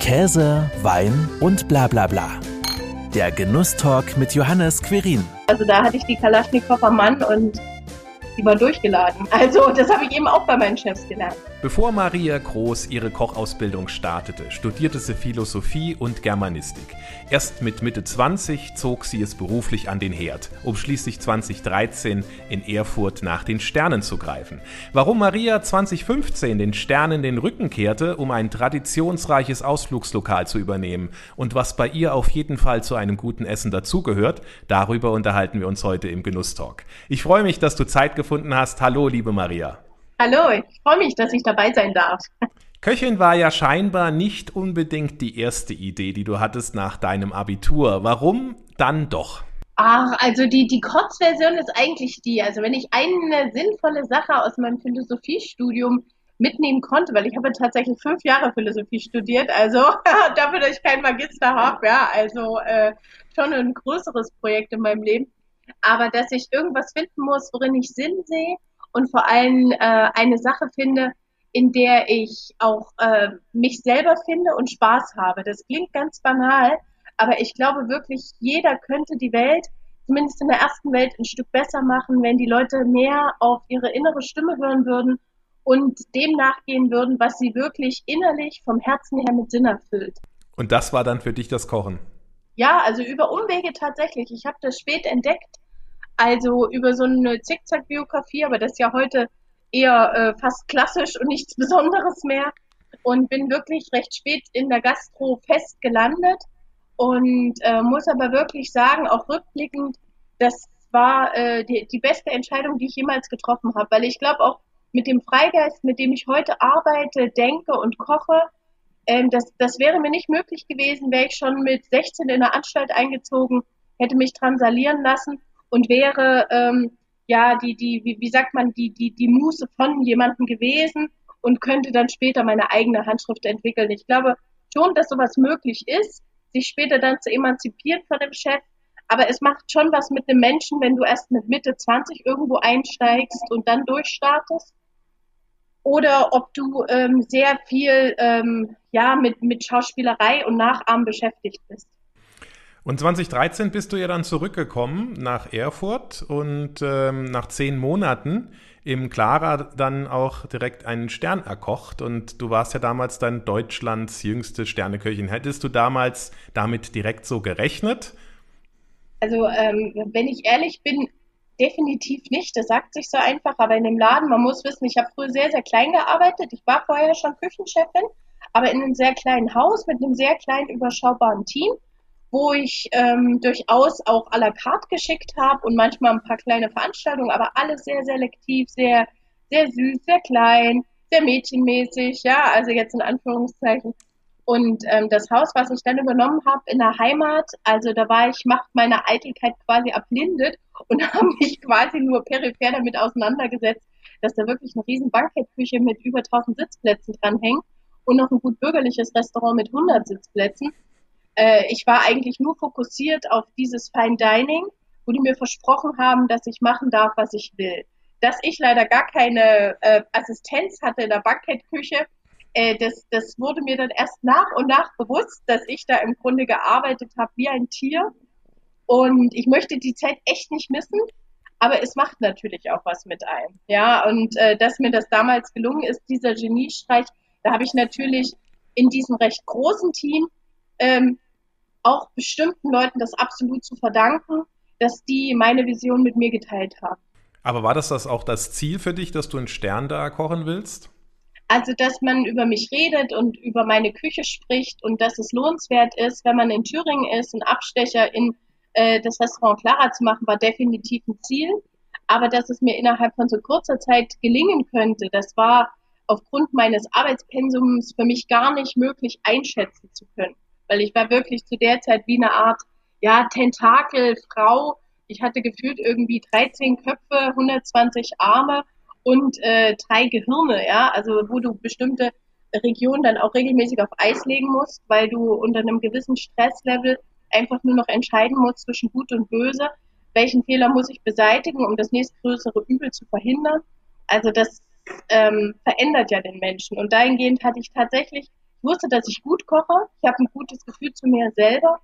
Käse, Wein und bla bla bla. Der Genusstalk mit Johannes Querin. Also da hatte ich die Kalaschnikow am Mann und die war durchgeladen. Also das habe ich eben auch bei meinen Chefs gelernt. Bevor Maria Groß ihre Kochausbildung startete, studierte sie Philosophie und Germanistik. Erst mit Mitte 20 zog sie es beruflich an den Herd, um schließlich 2013 in Erfurt nach den Sternen zu greifen. Warum Maria 2015 den Sternen den Rücken kehrte, um ein traditionsreiches Ausflugslokal zu übernehmen und was bei ihr auf jeden Fall zu einem guten Essen dazugehört, darüber unterhalten wir uns heute im Genusstalk. Ich freue mich, dass du Zeit gefunden hast. Hallo, liebe Maria. Hallo, ich freue mich, dass ich dabei sein darf. Köchin war ja scheinbar nicht unbedingt die erste Idee, die du hattest nach deinem Abitur. Warum dann doch? Ach, also die, die Kurzversion ist eigentlich die. Also wenn ich eine sinnvolle Sache aus meinem Philosophiestudium mitnehmen konnte, weil ich habe tatsächlich fünf Jahre Philosophie studiert, also dafür, dass ich keinen Magister habe, ja, also äh, schon ein größeres Projekt in meinem Leben. Aber dass ich irgendwas finden muss, worin ich Sinn sehe und vor allem äh, eine Sache finde, in der ich auch äh, mich selber finde und Spaß habe. Das klingt ganz banal, aber ich glaube wirklich, jeder könnte die Welt, zumindest in der ersten Welt, ein Stück besser machen, wenn die Leute mehr auf ihre innere Stimme hören würden und dem nachgehen würden, was sie wirklich innerlich vom Herzen her mit Sinn erfüllt. Und das war dann für dich das Kochen? Ja, also über Umwege tatsächlich. Ich habe das spät entdeckt also über so eine Zickzack-Biografie, aber das ist ja heute eher äh, fast klassisch und nichts Besonderes mehr. Und bin wirklich recht spät in der Gastro fest gelandet und äh, muss aber wirklich sagen, auch rückblickend, das war äh, die, die beste Entscheidung, die ich jemals getroffen habe, weil ich glaube auch mit dem Freigeist, mit dem ich heute arbeite, denke und koche, ähm, das, das wäre mir nicht möglich gewesen, wäre ich schon mit 16 in der Anstalt eingezogen, hätte mich transalieren lassen und wäre ähm, ja die, die, wie, wie sagt man, die, die, die Muße von jemandem gewesen und könnte dann später meine eigene Handschrift entwickeln. Ich glaube schon, dass sowas möglich ist, sich später dann zu emanzipieren von dem Chef. Aber es macht schon was mit einem Menschen, wenn du erst mit Mitte 20 irgendwo einsteigst und dann durchstartest. Oder ob du ähm, sehr viel ähm, ja, mit, mit Schauspielerei und Nachahmen beschäftigt bist. Und 2013 bist du ja dann zurückgekommen nach Erfurt und ähm, nach zehn Monaten im Clara dann auch direkt einen Stern erkocht und du warst ja damals dann Deutschlands jüngste Sterneköchin. Hättest du damals damit direkt so gerechnet? Also ähm, wenn ich ehrlich bin, definitiv nicht. Das sagt sich so einfach, aber in dem Laden, man muss wissen, ich habe früher sehr, sehr klein gearbeitet. Ich war vorher schon Küchenchefin, aber in einem sehr kleinen Haus mit einem sehr kleinen, überschaubaren Team wo ich ähm, durchaus auch à la carte geschickt habe und manchmal ein paar kleine Veranstaltungen, aber alles sehr selektiv, sehr, sehr süß, sehr klein, sehr mädchenmäßig, ja, also jetzt in Anführungszeichen. Und ähm, das Haus, was ich dann übernommen habe in der Heimat, also da war ich, macht meine Eitelkeit quasi erblindet und habe mich quasi nur peripher damit auseinandergesetzt, dass da wirklich eine riesen Bankettküche mit über 1000 Sitzplätzen dranhängt und noch ein gut bürgerliches Restaurant mit 100 Sitzplätzen äh, ich war eigentlich nur fokussiert auf dieses Fine Dining, wo die mir versprochen haben, dass ich machen darf, was ich will. Dass ich leider gar keine äh, Assistenz hatte in der Bankettküche, äh, das, das wurde mir dann erst nach und nach bewusst, dass ich da im Grunde gearbeitet habe wie ein Tier. Und ich möchte die Zeit echt nicht missen, aber es macht natürlich auch was mit einem. Ja, und äh, dass mir das damals gelungen ist, dieser Geniestreich, da habe ich natürlich in diesem recht großen Team ähm, auch bestimmten Leuten das absolut zu verdanken, dass die meine Vision mit mir geteilt haben. Aber war das, das auch das Ziel für dich, dass du einen Stern da kochen willst? Also, dass man über mich redet und über meine Küche spricht und dass es lohnenswert ist, wenn man in Thüringen ist, einen Abstecher in äh, das Restaurant Clara zu machen, war definitiv ein Ziel. Aber dass es mir innerhalb von so kurzer Zeit gelingen könnte, das war aufgrund meines Arbeitspensums für mich gar nicht möglich einschätzen zu können weil ich war wirklich zu der Zeit wie eine Art, ja, Tentakelfrau. Ich hatte gefühlt irgendwie 13 Köpfe, 120 Arme und äh, drei Gehirne, ja, also wo du bestimmte Regionen dann auch regelmäßig auf Eis legen musst, weil du unter einem gewissen Stresslevel einfach nur noch entscheiden musst zwischen Gut und Böse. Welchen Fehler muss ich beseitigen, um das nächstgrößere Übel zu verhindern? Also das ähm, verändert ja den Menschen. Und dahingehend hatte ich tatsächlich Ich wusste, dass ich gut koche. Ich habe ein gutes Gefühl zu mir selber.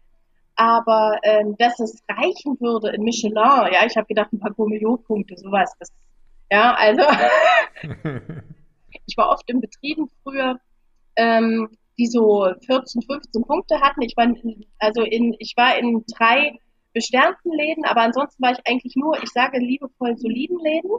Aber ähm, dass es reichen würde in Michelin, ja, ich habe gedacht, ein paar Gourmet-Punkte, sowas. Das, ja, also ich war oft in Betrieben früher, ähm, die so 14, 15 Punkte hatten. Ich war, also in, ich war in drei besternten Läden, aber ansonsten war ich eigentlich nur, ich sage liebevoll, soliden Läden,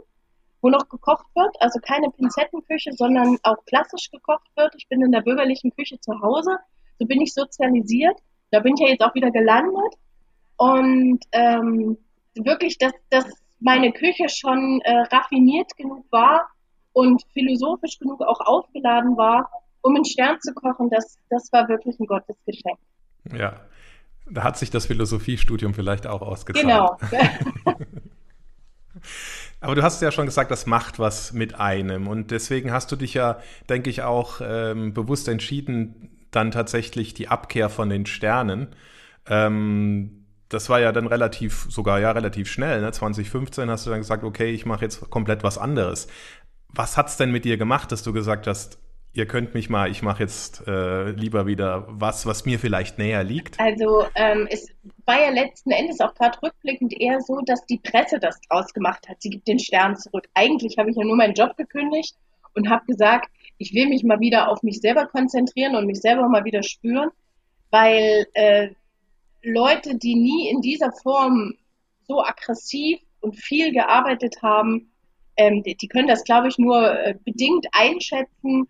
wo noch gekocht wird, also keine Pinzettenküche, sondern auch klassisch gekocht wird. Ich bin in der bürgerlichen Küche zu Hause, so bin ich sozialisiert. Da bin ich ja jetzt auch wieder gelandet und ähm, wirklich, dass, dass meine Küche schon äh, raffiniert genug war und philosophisch genug auch aufgeladen war, um einen Stern zu kochen, das, das war wirklich ein Gottesgeschenk. Ja, da hat sich das Philosophiestudium vielleicht auch ausgezahlt. Genau. Aber du hast ja schon gesagt, das macht was mit einem. Und deswegen hast du dich ja, denke ich, auch ähm, bewusst entschieden, dann tatsächlich die Abkehr von den Sternen. Ähm, das war ja dann relativ, sogar ja relativ schnell. Ne? 2015 hast du dann gesagt, okay, ich mache jetzt komplett was anderes. Was hat's denn mit dir gemacht, dass du gesagt hast, ihr könnt mich mal, ich mache jetzt äh, lieber wieder was, was mir vielleicht näher liegt? Also ähm, es war ja letzten Endes auch gerade rückblickend eher so, dass die Presse das draus gemacht hat. Sie gibt den Stern zurück. Eigentlich habe ich ja nur meinen Job gekündigt und habe gesagt, ich will mich mal wieder auf mich selber konzentrieren und mich selber mal wieder spüren, weil äh, Leute, die nie in dieser Form so aggressiv und viel gearbeitet haben, ähm, die, die, können das, glaube ich, nur äh, bedingt einschätzen,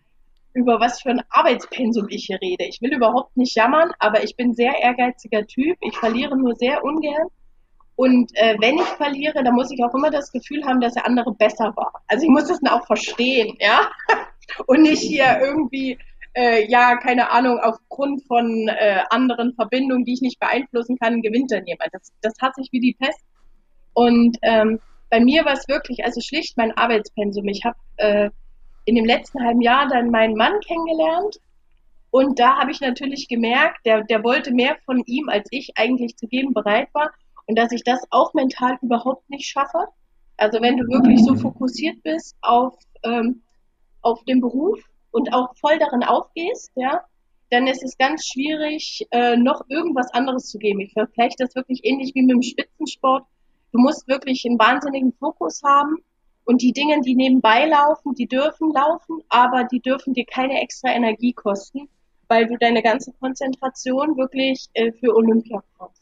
über was für ein Arbeitspensum ich hier rede. Ich will überhaupt nicht jammern, aber ich bin sehr ehrgeiziger Typ. Ich verliere nur sehr ungern. Und äh, wenn ich verliere, dann muss ich auch immer das Gefühl haben, dass der andere besser war. Also ich muss das dann auch verstehen, ja. Und nicht hier irgendwie, äh, ja, keine Ahnung, aufgrund von äh, anderen Verbindungen, die ich nicht beeinflussen kann, gewinnt dann jemand. Das, das hat sich wie die Pest. Und ähm, bei mir war es wirklich, also schlicht mein Arbeitspensum. Ich habe äh, in dem letzten halben Jahr dann meinen Mann kennengelernt. Und da habe ich natürlich gemerkt, der, der wollte mehr von ihm, als ich eigentlich zu geben bereit war. Und dass ich das auch mental überhaupt nicht schaffe. Also wenn du wirklich so fokussiert bist auf, ähm, auf den Beruf und auch voll darin aufgehst, ja, dann ist es ganz schwierig, äh, noch irgendwas anderes zu geben. Ich vergleiche das wirklich ähnlich wie mit dem Spitzensport. Du musst wirklich einen wahnsinnigen Fokus haben und die Dinge, die nebenbei laufen, die dürfen laufen, aber die dürfen dir keine extra Energie kosten, weil du deine ganze Konzentration wirklich äh, für Olympia brauchst.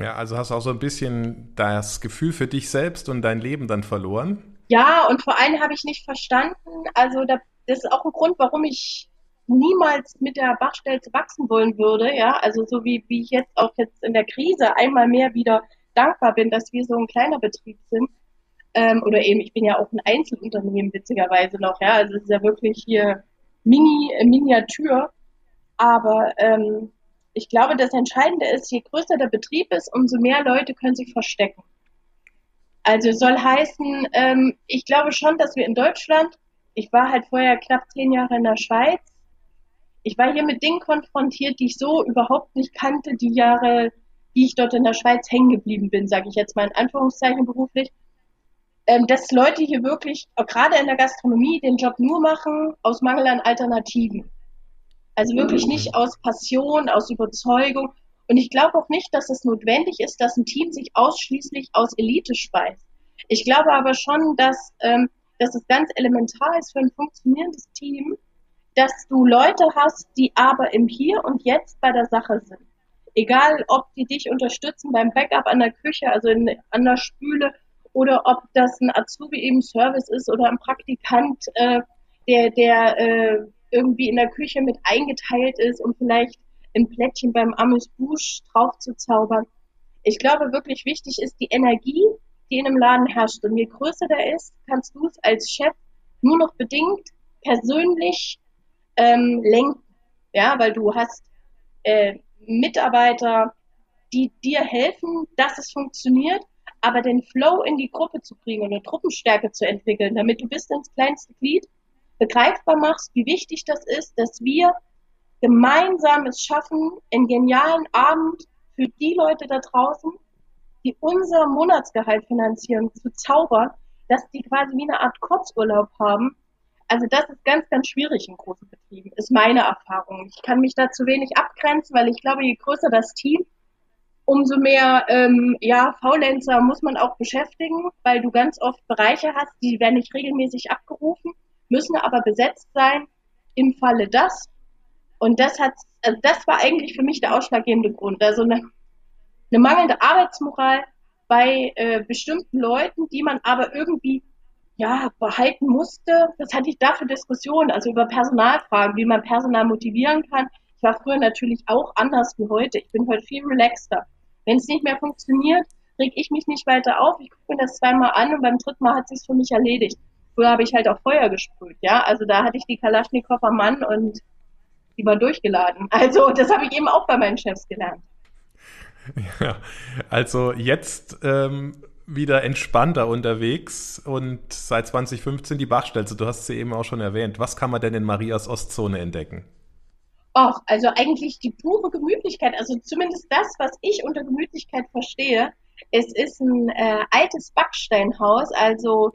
Ja, also hast du auch so ein bisschen das Gefühl für dich selbst und dein Leben dann verloren? Ja, und vor allem habe ich nicht verstanden, also das ist auch ein Grund, warum ich niemals mit der Bachstelze wachsen wollen würde, ja, also so wie, wie ich jetzt auch jetzt in der Krise einmal mehr wieder dankbar bin, dass wir so ein kleiner Betrieb sind, ähm, oder eben, ich bin ja auch ein Einzelunternehmen, witzigerweise noch, ja. Also es ist ja wirklich hier Mini, äh, Miniatur. Aber ähm, ich glaube, das Entscheidende ist, je größer der Betrieb ist, umso mehr Leute können sich verstecken. Also soll heißen, ähm, ich glaube schon, dass wir in Deutschland, ich war halt vorher knapp zehn Jahre in der Schweiz, ich war hier mit Dingen konfrontiert, die ich so überhaupt nicht kannte, die Jahre, die ich dort in der Schweiz hängen geblieben bin, sage ich jetzt mal in Anführungszeichen beruflich ähm, dass Leute hier wirklich, gerade in der Gastronomie, den Job nur machen aus Mangel an Alternativen. Also wirklich nicht aus Passion, aus Überzeugung. Und ich glaube auch nicht, dass es notwendig ist, dass ein Team sich ausschließlich aus Elite speist. Ich glaube aber schon, dass, ähm, dass es ganz elementar ist für ein funktionierendes Team, dass du Leute hast, die aber im Hier und Jetzt bei der Sache sind. Egal, ob die dich unterstützen beim Backup an der Küche, also in, an der Spüle oder ob das ein Azubi im Service ist oder ein Praktikant, äh, der, der äh, irgendwie in der Küche mit eingeteilt ist und vielleicht ein Plättchen beim Amis Busch drauf zu zaubern. Ich glaube, wirklich wichtig ist die Energie, die in einem Laden herrscht. Und je größer der ist, kannst du es als Chef nur noch bedingt persönlich ähm, lenken. Ja, weil du hast äh, Mitarbeiter, die dir helfen, dass es funktioniert aber den Flow in die Gruppe zu kriegen und eine Truppenstärke zu entwickeln, damit du bis ins kleinste Glied begreifbar machst, wie wichtig das ist, dass wir gemeinsam es schaffen, einen genialen Abend für die Leute da draußen, die unser Monatsgehalt finanzieren, zu zaubern, dass die quasi wie eine Art Kurzurlaub haben. also das ist ganz, ganz schwierig in großen Betrieben, ist meine Erfahrung. Ich kann mich da zu wenig abgrenzen, weil ich glaube, je größer das Team, umso mehr ähm, ja, Faulenzer muss man auch beschäftigen, weil du ganz oft Bereiche hast, die werden nicht regelmäßig abgerufen, müssen aber besetzt sein im Falle das. Und das hat, also das war eigentlich für mich der ausschlaggebende Grund. Also eine, eine mangelnde Arbeitsmoral bei äh, bestimmten Leuten, die man aber irgendwie ja, behalten musste. Das hatte ich da für Diskussionen, also über Personalfragen, wie man Personal motivieren kann. Ich war früher natürlich auch anders wie heute. Ich bin heute viel relaxter. Wenn es nicht mehr funktioniert, reg ich mich nicht weiter auf. Ich gucke mir das zweimal an und beim dritten Mal hat sich für mich erledigt. Früher habe ich halt auch Feuer gesprüht, ja. Also da hatte ich die Kalaschnikow am Mann und die war durchgeladen. Also das habe ich eben auch bei meinen Chefs gelernt. Ja, also jetzt ähm, wieder entspannter unterwegs und seit 2015 die Bachstelze. Du hast sie eben auch schon erwähnt. Was kann man denn in Marias Ostzone entdecken? Och, also eigentlich die pure Gemütlichkeit, also zumindest das, was ich unter Gemütlichkeit verstehe. Es ist ein äh, altes Backsteinhaus, also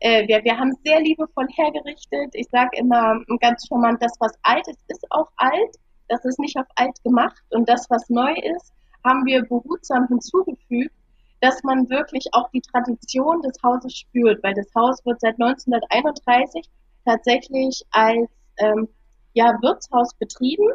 äh, wir, wir haben sehr liebevoll hergerichtet. Ich sage immer ganz charmant, das, was alt ist, ist auch alt. Das ist nicht auf alt gemacht. Und das, was neu ist, haben wir behutsam hinzugefügt dass man wirklich auch die Tradition des Hauses spürt, weil das Haus wird seit 1931 tatsächlich als ähm, ja, Wirtshaus betrieben.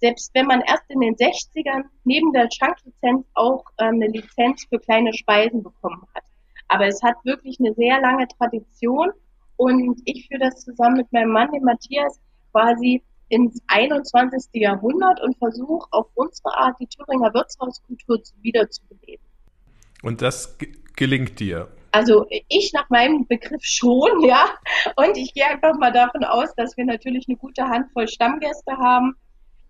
Selbst wenn man erst in den 60ern neben der Schanklizenz auch ähm, eine Lizenz für kleine Speisen bekommen hat. Aber es hat wirklich eine sehr lange Tradition und ich führe das zusammen mit meinem Mann, dem Matthias, quasi ins 21. Jahrhundert und versuche auf unsere Art die Thüringer Wirtshauskultur wiederzubeleben. Und das gelingt dir? Also ich nach meinem Begriff schon, ja. Und ich gehe einfach mal davon aus, dass wir natürlich eine gute Handvoll Stammgäste haben.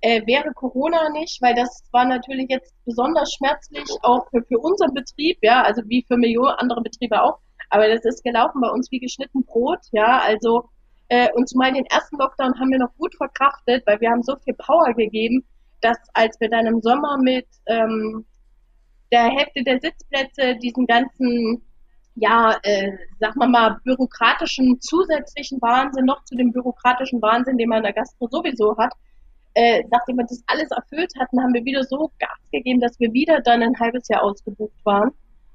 Äh, wäre Corona nicht, weil das war natürlich jetzt besonders schmerzlich, auch für, für unseren Betrieb, ja, also wie für Millionen andere Betriebe auch. Aber das ist gelaufen bei uns wie geschnitten Brot, ja. Also äh, und zumal den ersten Lockdown haben wir noch gut verkraftet, weil wir haben so viel Power gegeben, dass als wir dann im Sommer mit ähm, der Hälfte der Sitzplätze diesen ganzen, ja, äh, sag mal mal, bürokratischen zusätzlichen Wahnsinn noch zu dem bürokratischen Wahnsinn, den man in der Gastro sowieso hat, äh, nachdem wir das alles erfüllt hatten, haben wir wieder so Gas gegeben, dass wir wieder dann ein halbes Jahr ausgebucht waren.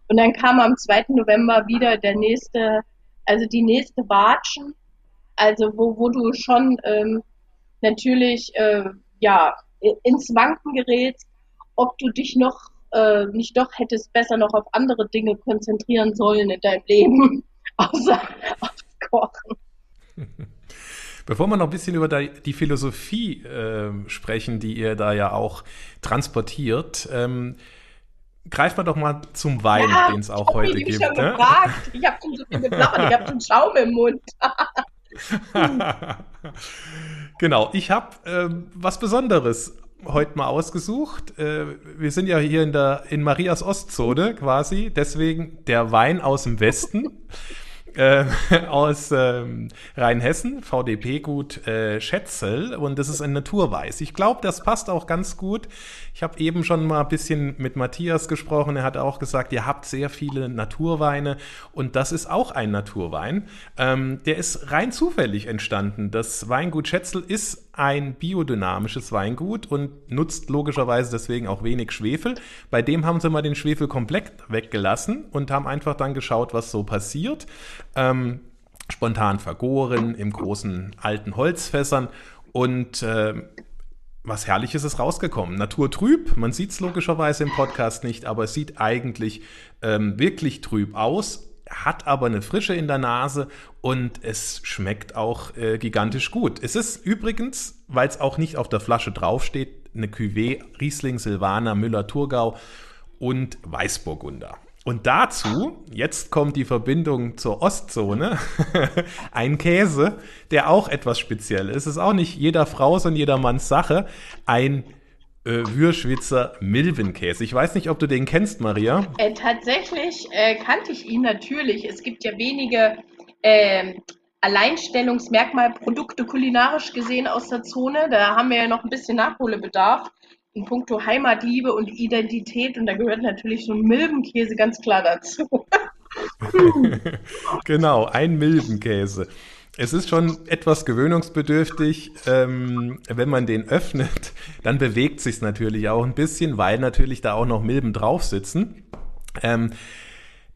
Und dann kam am 2. November wieder der nächste, also die nächste Watschen, also wo, wo du schon ähm, natürlich äh, ja ins Wanken gerätst, ob du dich noch äh, nicht doch hättest besser noch auf andere Dinge konzentrieren sollen in deinem Leben, außer aufs Kochen. Bevor wir noch ein bisschen über die Philosophie äh, sprechen, die ihr da ja auch transportiert, ähm, greift man doch mal zum Wein, ja, den es auch heute gibt. Schon ne? gefragt. Ich habe schon so viel geblabbert, ich habe schon Schaum im Mund. genau, ich habe äh, was Besonderes heute mal ausgesucht. Äh, wir sind ja hier in der in Marias Ostzone quasi, deswegen der Wein aus dem Westen. Äh, aus ähm, Rheinhessen, VDP-Gut äh, Schätzel und das ist ein Naturweiß. Ich glaube, das passt auch ganz gut. Ich habe eben schon mal ein bisschen mit Matthias gesprochen. Er hat auch gesagt, ihr habt sehr viele Naturweine und das ist auch ein Naturwein. Ähm, der ist rein zufällig entstanden. Das Weingut Schätzel ist ein biodynamisches Weingut und nutzt logischerweise deswegen auch wenig Schwefel. Bei dem haben sie mal den Schwefel komplett weggelassen und haben einfach dann geschaut, was so passiert. Ähm, spontan vergoren im großen alten Holzfässern und äh, was Herrliches ist rausgekommen. Naturtrüb, man sieht es logischerweise im Podcast nicht, aber es sieht eigentlich ähm, wirklich trüb aus, hat aber eine Frische in der Nase und es schmeckt auch äh, gigantisch gut. Es ist übrigens, weil es auch nicht auf der Flasche draufsteht, eine Cuvée Riesling, Silvaner, Müller-Thurgau und Weißburgunder. Und dazu, jetzt kommt die Verbindung zur Ostzone, ein Käse, der auch etwas speziell ist. Es ist auch nicht jeder Frau, sondern jeder Manns Sache. Ein äh, Würschwitzer Milbenkäse. Ich weiß nicht, ob du den kennst, Maria. Äh, tatsächlich äh, kannte ich ihn natürlich. Es gibt ja wenige äh, Alleinstellungsmerkmalprodukte kulinarisch gesehen aus der Zone. Da haben wir ja noch ein bisschen Nachholbedarf in puncto Heimatliebe und Identität und da gehört natürlich so ein Milbenkäse ganz klar dazu. genau, ein Milbenkäse. Es ist schon etwas gewöhnungsbedürftig. Ähm, wenn man den öffnet, dann bewegt sich natürlich auch ein bisschen, weil natürlich da auch noch Milben drauf sitzen. Ähm,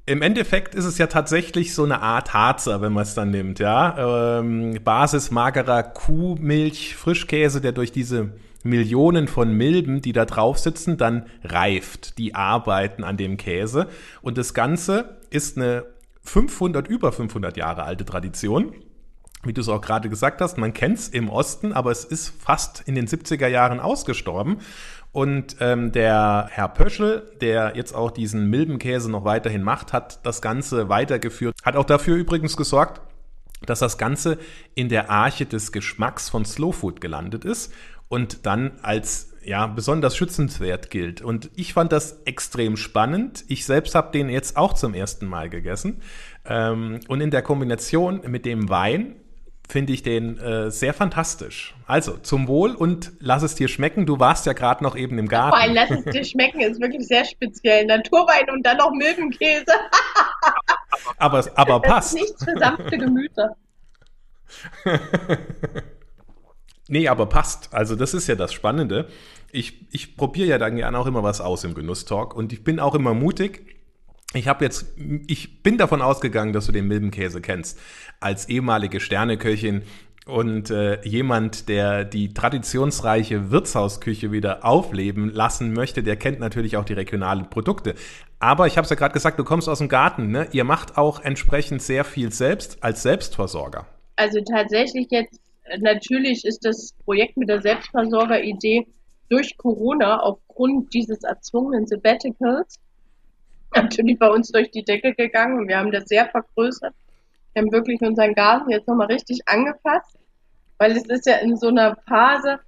im Endeffekt ist es ja tatsächlich so eine Art Harzer, wenn man es dann nimmt, ja. Ähm, Basis magerer Kuhmilch, Frischkäse, der durch diese Millionen von Milben, die da drauf sitzen, dann reift. Die arbeiten an dem Käse. Und das Ganze ist eine 500, über 500 Jahre alte Tradition wie du es auch gerade gesagt hast, man kennt es im Osten, aber es ist fast in den 70er Jahren ausgestorben. Und ähm, der Herr Pöschel, der jetzt auch diesen Milbenkäse noch weiterhin macht, hat das Ganze weitergeführt, hat auch dafür übrigens gesorgt, dass das Ganze in der Arche des Geschmacks von Slow Food gelandet ist und dann als ja besonders schützenswert gilt. Und ich fand das extrem spannend. Ich selbst habe den jetzt auch zum ersten Mal gegessen. Ähm, und in der Kombination mit dem Wein finde ich den äh, sehr fantastisch. Also zum Wohl und lass es dir schmecken. Du warst ja gerade noch eben im Garten. Vor allem lass es dir schmecken ist wirklich sehr speziell. Naturwein und dann noch Milbenkäse. aber aber das passt. Ist nichts für sanfte Gemüter. nee, aber passt. Also das ist ja das Spannende. Ich, ich probiere ja dann gerne auch immer was aus im Genusstalk und ich bin auch immer mutig ich habe jetzt, ich bin davon ausgegangen, dass du den Milbenkäse kennst. Als ehemalige Sterneköchin und äh, jemand, der die traditionsreiche Wirtshausküche wieder aufleben lassen möchte, der kennt natürlich auch die regionalen Produkte. Aber ich habe es ja gerade gesagt, du kommst aus dem Garten, ne? Ihr macht auch entsprechend sehr viel selbst als Selbstversorger. Also tatsächlich jetzt, natürlich ist das Projekt mit der Selbstversorger-Idee durch Corona aufgrund dieses erzwungenen Sabbaticals natürlich bei uns durch die Decke gegangen und wir haben das sehr vergrößert. Wir haben wirklich unseren Garten jetzt nochmal richtig angepasst, weil es ist ja in so einer Phase,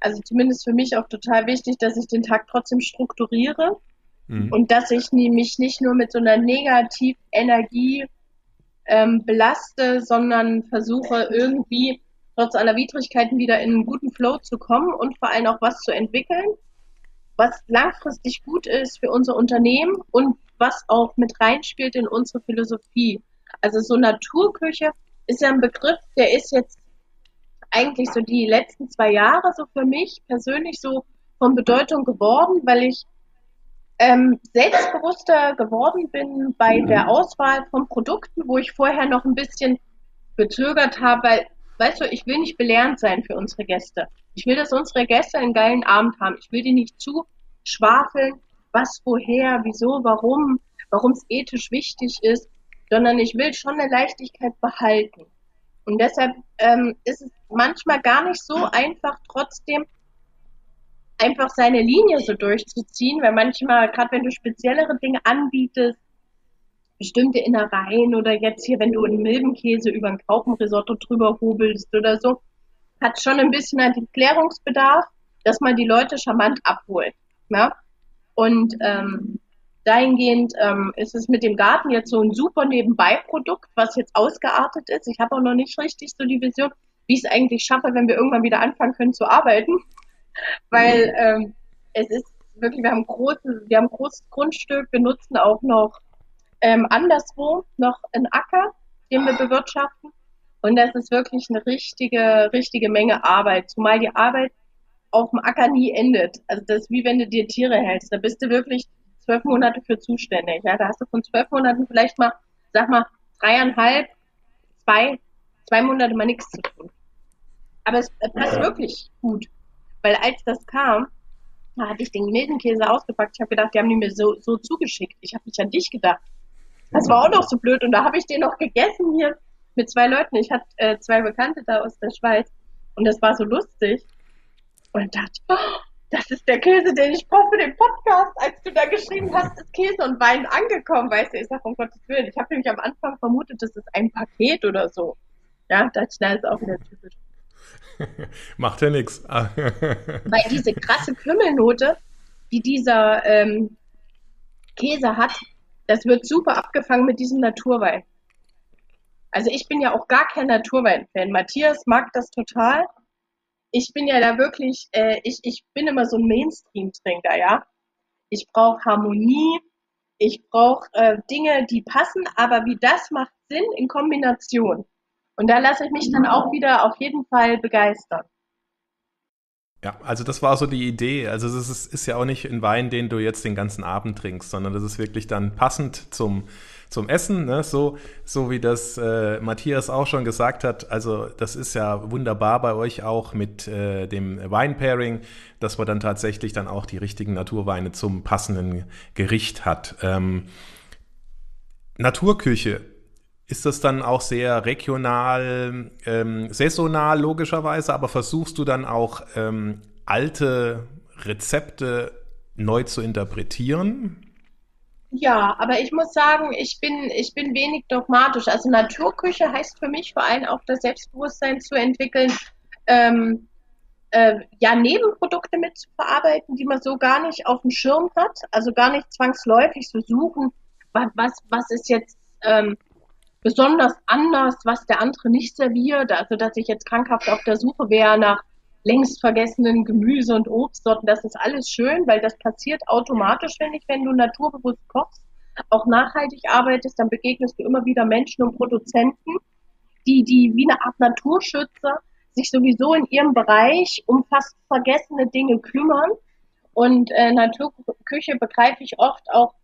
also zumindest für mich auch total wichtig, dass ich den Tag trotzdem strukturiere mhm. und dass ich mich nicht nur mit so einer Negativenergie ähm, belaste, sondern versuche irgendwie trotz aller Widrigkeiten wieder in einen guten Flow zu kommen und vor allem auch was zu entwickeln, was langfristig gut ist für unser Unternehmen und was auch mit reinspielt in unsere Philosophie. Also so Naturküche ist ja ein Begriff, der ist jetzt eigentlich so die letzten zwei Jahre so für mich persönlich so von Bedeutung geworden, weil ich ähm, selbstbewusster geworden bin bei der Auswahl von Produkten, wo ich vorher noch ein bisschen gezögert habe, weil, weißt du, ich will nicht belehrend sein für unsere Gäste. Ich will, dass unsere Gäste einen geilen Abend haben. Ich will die nicht zu schwafeln was, woher, wieso, warum, warum es ethisch wichtig ist, sondern ich will schon eine Leichtigkeit behalten. Und deshalb ähm, ist es manchmal gar nicht so einfach, trotzdem einfach seine Linie so durchzuziehen, weil manchmal, gerade wenn du speziellere Dinge anbietest, bestimmte Innereien oder jetzt hier, wenn du einen Milbenkäse über ein Graupenrisotto drüber hobelst oder so, hat schon ein bisschen einen Klärungsbedarf, dass man die Leute charmant abholt. Ja? Und ähm, dahingehend ähm, ist es mit dem Garten jetzt so ein super Nebenbeiprodukt, was jetzt ausgeartet ist. Ich habe auch noch nicht richtig so die Vision, wie ich es eigentlich schaffe, wenn wir irgendwann wieder anfangen können zu arbeiten. Weil ähm, es ist wirklich, wir haben, großes, wir haben großes Grundstück, wir nutzen auch noch ähm, anderswo noch einen Acker, den wir bewirtschaften. Und das ist wirklich eine richtige, richtige Menge Arbeit. Zumal die Arbeit auf dem Acker nie endet. Also das ist wie wenn du dir Tiere hältst. Da bist du wirklich zwölf Monate für zuständig. Ja, da hast du von zwölf Monaten vielleicht mal, sag mal, dreieinhalb, zwei, zwei Monate mal nichts zu tun. Aber es passt ja. wirklich gut. Weil als das kam, da hatte ich den Mildenkäse ausgepackt. Ich habe gedacht, die haben die mir so, so zugeschickt. Ich habe nicht an dich gedacht. Das war auch noch so blöd. Und da habe ich den noch gegessen hier mit zwei Leuten. Ich hatte äh, zwei Bekannte da aus der Schweiz. Und das war so lustig. Und dachte, oh, das ist der Käse, den ich brauche für den Podcast. Als du da geschrieben hast, ist Käse und Wein angekommen, weißt du, ich sage, um Gottes Willen. Ich habe nämlich am Anfang vermutet, das ist ein Paket oder so. Ja, das ist auch wieder typisch. Macht ja nichts. Weil diese krasse Kümmelnote, die dieser ähm, Käse hat, das wird super abgefangen mit diesem Naturwein. Also ich bin ja auch gar kein Naturwein-Fan. Matthias mag das total ich bin ja da wirklich, äh, ich, ich bin immer so ein Mainstream-Trinker, ja. Ich brauche Harmonie, ich brauche äh, Dinge, die passen, aber wie das macht Sinn in Kombination. Und da lasse ich mich dann auch wieder auf jeden Fall begeistern. Ja, also das war so die Idee. Also es ist, ist, ja auch nicht ein Wein, den du jetzt den ganzen Abend trinkst, sondern das ist wirklich dann passend zum, zum Essen, ne? so, so wie das äh, Matthias auch schon gesagt hat. Also das ist ja wunderbar bei euch auch mit äh, dem Wine-Pairing, dass man dann tatsächlich dann auch die richtigen Naturweine zum passenden Gericht hat. Ähm, Naturküche, ist das dann auch sehr regional, ähm, saisonal logischerweise, aber versuchst du dann auch ähm, alte Rezepte neu zu interpretieren? Ja, aber ich muss sagen, ich bin, ich bin wenig dogmatisch. Also Naturküche heißt für mich vor allem auch das Selbstbewusstsein zu entwickeln, ähm, äh, ja, Nebenprodukte mitzuverarbeiten, die man so gar nicht auf dem Schirm hat, also gar nicht zwangsläufig zu suchen, was, was, was ist jetzt ähm, besonders anders, was der andere nicht serviert. Also, dass ich jetzt krankhaft auf der Suche wäre nach längst vergessenen Gemüse- und Obstsorten. Das ist alles schön, weil das passiert automatisch, wenn ich, wenn du naturbewusst kochst, auch nachhaltig arbeitest, dann begegnest du immer wieder Menschen und Produzenten, die, die wie eine Art Naturschützer sich sowieso in ihrem Bereich um fast vergessene Dinge kümmern. Und äh, Naturküche begreife ich oft auch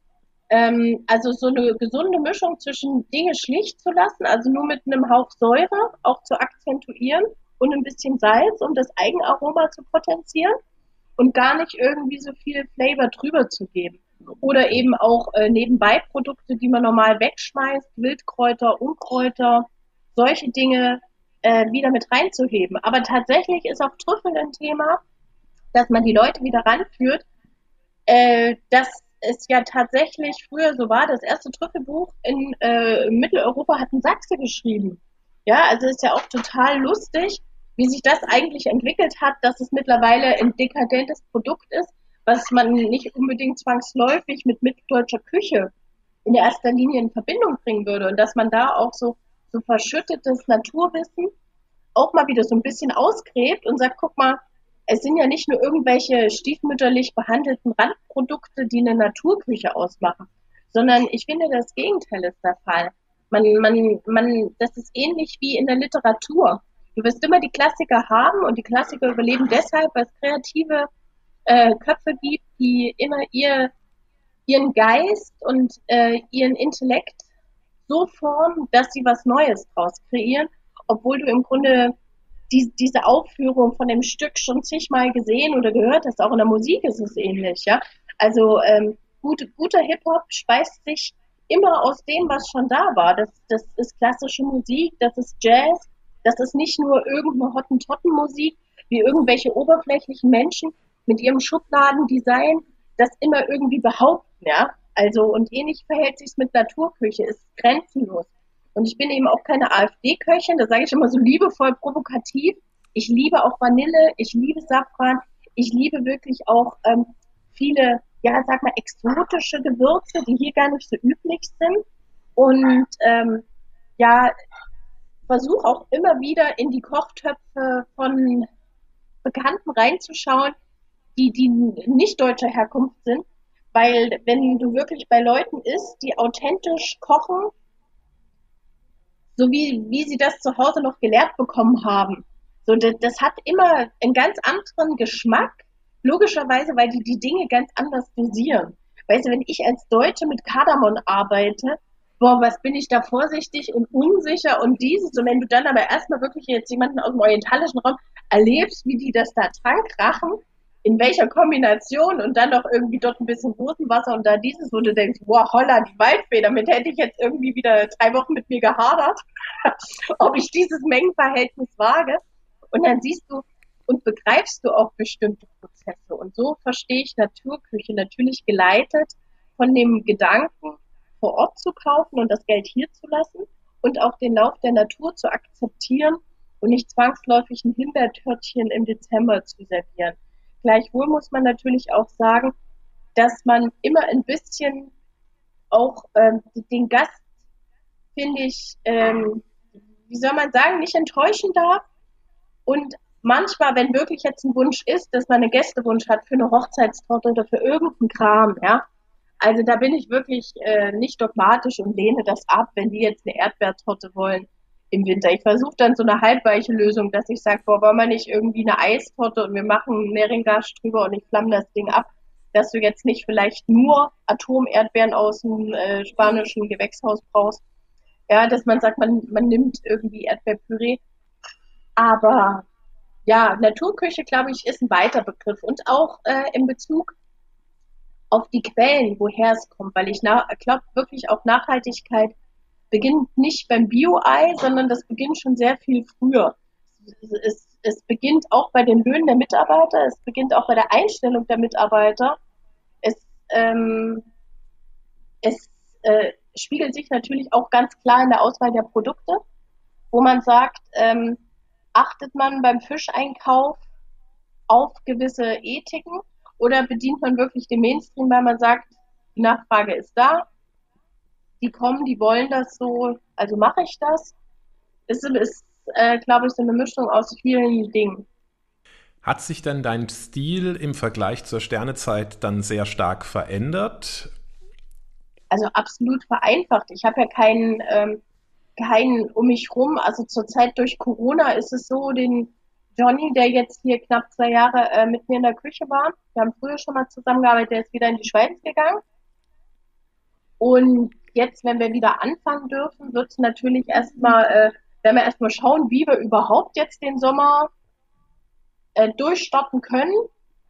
ähm, also so eine gesunde Mischung zwischen Dinge schlicht zu lassen, also nur mit einem Hauch Säure auch zu akzentuieren und ein bisschen Salz, um das Eigenaroma zu potenzieren und gar nicht irgendwie so viel Flavor drüber zu geben. Oder eben auch äh, nebenbei Produkte, die man normal wegschmeißt, Wildkräuter, Unkräuter, solche Dinge äh, wieder mit reinzuheben. Aber tatsächlich ist auch Trüffel ein Thema, dass man die Leute wieder ranführt, äh, dass es ja tatsächlich früher so war, das erste Trüffelbuch in äh, Mitteleuropa hat ein Sachse geschrieben. Ja, also ist ja auch total lustig, wie sich das eigentlich entwickelt hat, dass es mittlerweile ein dekadentes Produkt ist, was man nicht unbedingt zwangsläufig mit mitteldeutscher Küche in erster Linie in Verbindung bringen würde und dass man da auch so, so verschüttetes Naturwissen auch mal wieder so ein bisschen ausgräbt und sagt, guck mal, es sind ja nicht nur irgendwelche stiefmütterlich behandelten Randprodukte, die eine Naturküche ausmachen, sondern ich finde, das Gegenteil ist der Fall. Man, man, man, das ist ähnlich wie in der Literatur. Du wirst immer die Klassiker haben und die Klassiker überleben deshalb, weil es kreative äh, Köpfe gibt, die immer ihr, ihren Geist und äh, ihren Intellekt so formen, dass sie was Neues draus kreieren, obwohl du im Grunde die, diese Aufführung von dem Stück schon zigmal gesehen oder gehört hast. Auch in der Musik ist es ähnlich, ja. Also ähm, gut, guter Hip-Hop speist sich immer aus dem, was schon da war. Das, das ist klassische Musik, das ist Jazz, das ist nicht nur irgendeine Hottentottenmusik, wie irgendwelche oberflächlichen Menschen mit ihrem Schubladendesign das immer irgendwie behaupten, ja. Also, und ähnlich verhält sich mit Naturküche, ist grenzenlos. Und ich bin eben auch keine AfD-Köchin, das sage ich immer so liebevoll provokativ. Ich liebe auch Vanille, ich liebe Safran, ich liebe wirklich auch ähm, viele, ja, sag mal, exotische Gewürze, die hier gar nicht so üblich sind. Und ähm, ja, versuche auch immer wieder in die Kochtöpfe von Bekannten reinzuschauen, die, die nicht deutscher Herkunft sind. Weil wenn du wirklich bei Leuten isst, die authentisch kochen, so wie, wie sie das zu Hause noch gelehrt bekommen haben. So, das, das hat immer einen ganz anderen Geschmack, logischerweise, weil die die Dinge ganz anders dosieren. Weißt du, wenn ich als Deutsche mit Kardamom arbeite, boah, was bin ich da vorsichtig und unsicher und dieses. Und wenn du dann aber erstmal wirklich jetzt jemanden aus dem orientalischen Raum erlebst, wie die das da trank rachen, in welcher Kombination und dann noch irgendwie dort ein bisschen Rosenwasser und da dieses, wo du denkst, boah, holla, die Waldfee, damit hätte ich jetzt irgendwie wieder drei Wochen mit mir gehadert, ob ich dieses Mengenverhältnis wage. Und dann siehst du und begreifst du auch bestimmte Prozesse. Und so verstehe ich Naturküche natürlich geleitet von dem Gedanken, vor Ort zu kaufen und das Geld hier zu lassen und auch den Lauf der Natur zu akzeptieren und nicht zwangsläufig ein Himbeertörtchen im Dezember zu servieren. Gleichwohl muss man natürlich auch sagen, dass man immer ein bisschen auch ähm, den Gast, finde ich, ähm, wie soll man sagen, nicht enttäuschen darf. Und manchmal, wenn wirklich jetzt ein Wunsch ist, dass man einen Gästewunsch hat für eine Hochzeitstorte oder für irgendeinen Kram, ja. Also da bin ich wirklich äh, nicht dogmatisch und lehne das ab, wenn die jetzt eine Erdbeertorte wollen. im Winter. Ich versuche dann so eine halbweiche Lösung, dass ich sage, boah, wollen wir nicht irgendwie eine Eistorte und wir machen Neringasch drüber und ich flamme das Ding ab, dass du jetzt nicht vielleicht nur Atomerdbeeren aus dem äh, spanischen Gewächshaus brauchst. Ja, dass man sagt, man, man nimmt irgendwie Erdbeerpüree. Aber ja, Naturküche, glaube ich, ist ein weiter Begriff. Und auch äh, in Bezug auf die Quellen, woher es kommt, weil ich glaube wirklich auch Nachhaltigkeit beginnt nicht beim Bio-Ei, sondern das beginnt schon sehr viel früher. Es, es, beginnt auch bei den Löhnen der Mitarbeiter, es beginnt auch bei der Einstellung der Mitarbeiter. Es, ähm, es äh, spiegelt sich natürlich auch ganz klar in der Auswahl der Produkte, wo man sagt, ähm, achtet man beim Fischeinkauf auf gewisse Ethiken oder bedient man wirklich den Mainstream, weil man sagt, die Nachfrage ist da, die kommen, die wollen das so, also mache ich das. Es ist, äh, glaube ich, so eine Mischung aus vielen Dingen. Hat sich denn dein Stil im Vergleich zur Sternezeit dann sehr stark verändert? Also absolut vereinfacht. Ich habe ja keinen, ähm, keinen um mich rum. Also zurzeit durch Corona ist es so, den Johnny, der jetzt hier knapp zwei Jahre äh, mit mir in der Küche war, wir haben früher schon mal zusammengearbeitet, der ist wieder in die Schweiz gegangen. Und jetzt, wenn wir wieder anfangen dürfen, wird es natürlich erstmal, äh, werden wir erstmal schauen, wie wir überhaupt jetzt den Sommer äh, durchstarten können.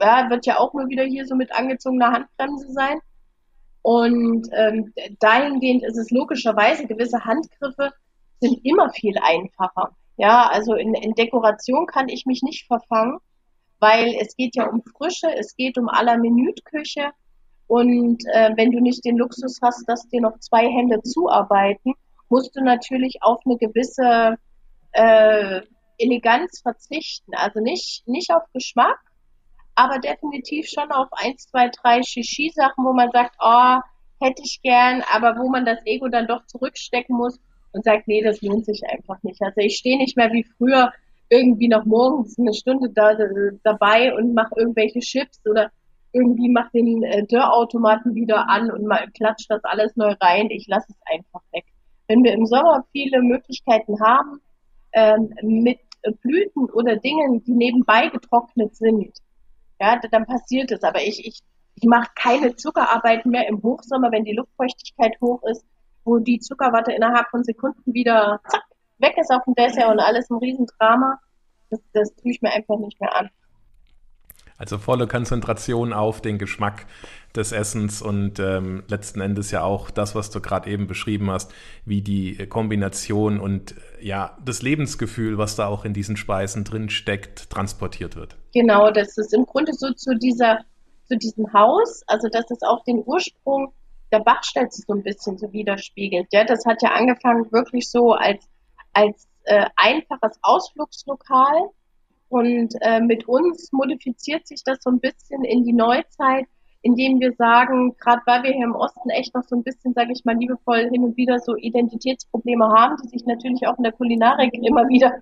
Ja, wird ja auch nur wieder hier so mit angezogener Handbremse sein. Und ähm, dahingehend ist es logischerweise, gewisse Handgriffe sind immer viel einfacher. Ja, also in, in Dekoration kann ich mich nicht verfangen, weil es geht ja um Frische, es geht um aller Minütküche. Und äh, wenn du nicht den Luxus hast, dass dir noch zwei Hände zuarbeiten, musst du natürlich auf eine gewisse äh, Eleganz verzichten. Also nicht, nicht auf Geschmack, aber definitiv schon auf eins, zwei, drei Shishi-Sachen, wo man sagt, oh, hätte ich gern, aber wo man das Ego dann doch zurückstecken muss und sagt, nee, das lohnt sich einfach nicht. Also ich stehe nicht mehr wie früher irgendwie noch morgens eine Stunde da, dabei und mache irgendwelche Chips oder irgendwie mach den äh, Dörrautomaten wieder an und mal klatscht das alles neu rein. Ich lasse es einfach weg. Wenn wir im Sommer viele Möglichkeiten haben, ähm, mit Blüten oder Dingen, die nebenbei getrocknet sind, ja, dann passiert es. Aber ich, ich, ich mache keine Zuckerarbeiten mehr im Hochsommer, wenn die Luftfeuchtigkeit hoch ist, wo die Zuckerwatte innerhalb von Sekunden wieder zack, weg ist auf dem Dessert und alles ein Riesendrama. Das, das tue ich mir einfach nicht mehr an. Also volle Konzentration auf den Geschmack des Essens und ähm, letzten Endes ja auch das, was du gerade eben beschrieben hast, wie die Kombination und ja das Lebensgefühl, was da auch in diesen Speisen drin steckt, transportiert wird. Genau, das ist im Grunde so zu dieser zu diesem Haus, also dass es auch den Ursprung der Bachstelze so ein bisschen so widerspiegelt. Ja, das hat ja angefangen wirklich so als als äh, einfaches Ausflugslokal und äh, mit uns modifiziert sich das so ein bisschen in die Neuzeit, indem wir sagen, gerade weil wir hier im Osten echt noch so ein bisschen, sage ich mal, liebevoll hin und wieder so Identitätsprobleme haben, die sich natürlich auch in der Kulinarik immer wieder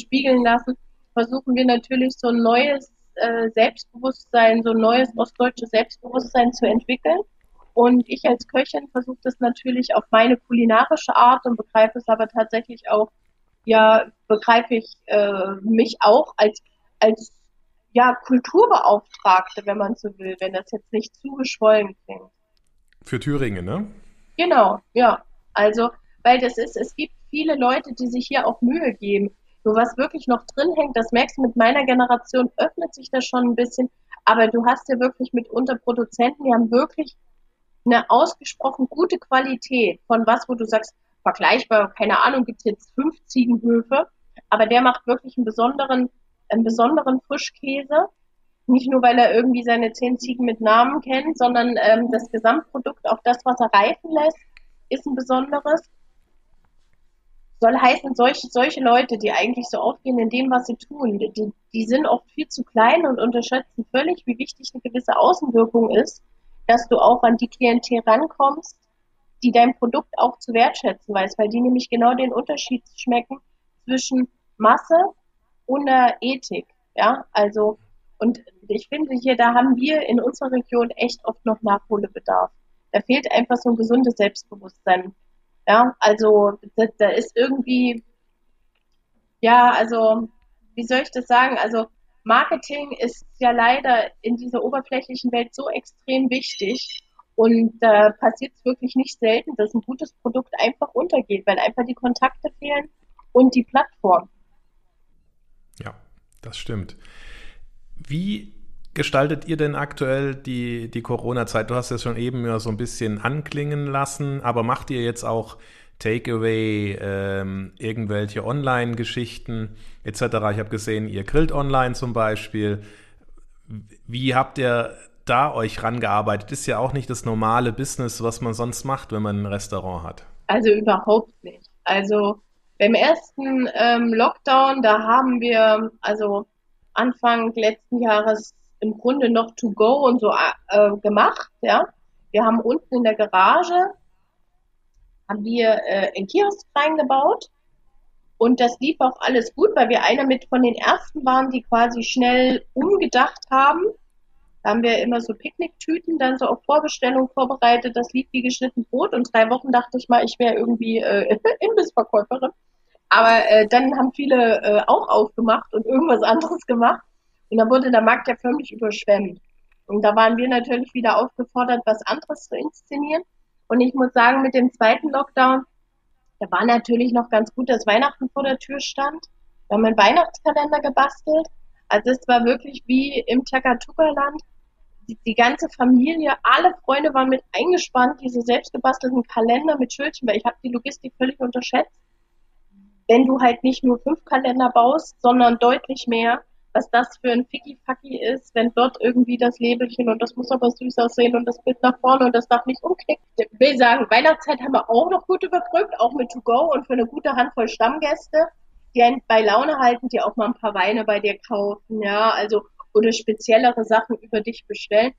spiegeln lassen, versuchen wir natürlich so ein neues äh, Selbstbewusstsein, so ein neues ostdeutsches Selbstbewusstsein zu entwickeln. Und ich als Köchin versuche das natürlich auf meine kulinarische Art und begreife es aber tatsächlich auch ja begreife ich äh, mich auch als, als ja, Kulturbeauftragte, wenn man so will, wenn das jetzt nicht zu geschwollen klingt. Für Thüringen, ne? Genau, ja. Also, weil das ist, es gibt viele Leute, die sich hier auch Mühe geben. Nur was wirklich noch drin hängt, das merkst du mit meiner Generation, öffnet sich das schon ein bisschen. Aber du hast ja wirklich mitunter Produzenten, die haben wirklich eine ausgesprochen gute Qualität von was, wo du sagst, vergleichbar, keine Ahnung, gibt es jetzt fünf Ziegenhöfe, aber der macht wirklich einen besonderen, einen besonderen Frischkäse. Nicht nur, weil er irgendwie seine zehn Ziegen mit Namen kennt, sondern ähm, das Gesamtprodukt, auch das, was er reifen lässt, ist ein besonderes. Soll heißen, solche, solche Leute, die eigentlich so aufgehen in dem, was sie tun, die, die sind oft viel zu klein und unterschätzen völlig, wie wichtig eine gewisse Außenwirkung ist, dass du auch an die Klientel rankommst, die dein Produkt auch zu wertschätzen weiß, weil die nämlich genau den Unterschied schmecken zwischen Masse und der Ethik. Ja, also, und ich finde hier, da haben wir in unserer Region echt oft noch Nachholbedarf. Da fehlt einfach so ein gesundes Selbstbewusstsein. Ja, also, da, da ist irgendwie, Ja, also, wie soll ich das sagen? Also, Marketing ist ja leider in dieser oberflächlichen Welt so extrem wichtig. Und da äh, passiert es wirklich nicht selten, dass ein gutes Produkt einfach untergeht, weil einfach die Kontakte fehlen und die Plattform. Ja, das stimmt. Wie gestaltet ihr denn aktuell die, die Corona-Zeit? Du hast es schon eben ja so ein bisschen anklingen lassen, aber macht ihr jetzt auch Takeaway, ähm, irgendwelche Online-Geschichten etc. Ich habe gesehen, ihr grillt online zum Beispiel. Wie habt ihr da euch rangearbeitet? Ist ja auch nicht das normale Business, was man sonst macht, wenn man ein Restaurant hat. Also überhaupt nicht. Also beim ersten ähm, Lockdown, da haben wir also Anfang letzten Jahres im Grunde noch to go und so äh, gemacht. Ja, wir haben unten in der Garage haben wir äh, einen Kiosk reingebaut. Und das lief auch alles gut, weil wir einer mit von den ersten waren, die quasi schnell umgedacht haben. Da haben wir immer so Picknicktüten dann so auf Vorbestellung vorbereitet. Das lief wie geschnitten Brot. Und drei Wochen dachte ich mal, ich wäre irgendwie äh, Imbissverkäuferin. Aber äh, dann haben viele äh, auch aufgemacht und irgendwas anderes gemacht. Und dann wurde der Markt ja förmlich überschwemmt. Und da waren wir natürlich wieder aufgefordert, was anderes zu inszenieren. Und ich muss sagen, mit dem zweiten Lockdown, da war natürlich noch ganz gut, dass Weihnachten vor der Tür stand. Wir haben einen Weihnachtskalender gebastelt. Also es war wirklich wie im Takatuka-Land. Die, die, ganze Familie, alle Freunde waren mit eingespannt, diese selbstgebastelten Kalender mit Schildchen, weil ich habe die Logistik völlig unterschätzt. Wenn du halt nicht nur fünf Kalender baust, sondern deutlich mehr, was das für ein Ficky-Facky ist, wenn dort irgendwie das Labelchen und das muss aber süß aussehen und das Bild nach vorne und das darf nicht umknicken. Ich will sagen, Weihnachtszeit haben wir auch noch gut überbrückt, auch mit To-Go und für eine gute Handvoll Stammgäste, die bei Laune halten, die auch mal ein paar Weine bei dir kaufen, ja, also oder speziellere Sachen über dich bestellen.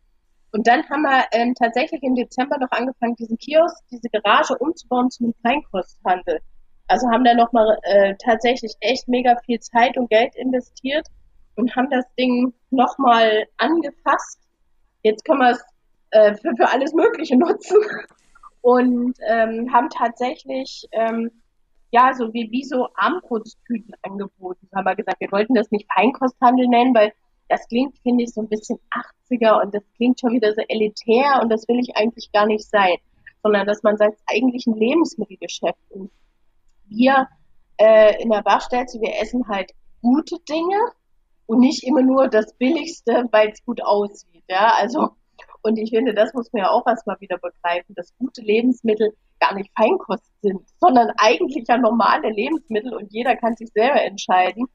Und dann haben wir ähm, tatsächlich im Dezember noch angefangen, diesen Kiosk, diese Garage umzubauen zu einem Feinkosthandel. Also haben da nochmal äh, tatsächlich echt mega viel Zeit und Geld investiert und haben das Ding nochmal angefasst. Jetzt können wir es äh, für, für alles Mögliche nutzen und ähm, haben tatsächlich ähm, ja so wie, wie so Armbrotstüten angeboten. Haben wir gesagt, wir wollten das nicht Feinkosthandel nennen, weil das klingt, finde ich, so ein bisschen 80er und das klingt schon wieder so elitär und das will ich eigentlich gar nicht sein, sondern dass man sagt, eigentlich ein Lebensmittelgeschäft. Und wir äh, in der Barstelze, wir essen halt gute Dinge, und nicht immer nur das Billigste, weil es gut aussieht. Ja, also und ich finde, das muss man ja auch erstmal wieder begreifen, dass gute Lebensmittel gar nicht Feinkost sind, sondern eigentlich ja normale Lebensmittel und jeder kann sich selber entscheiden,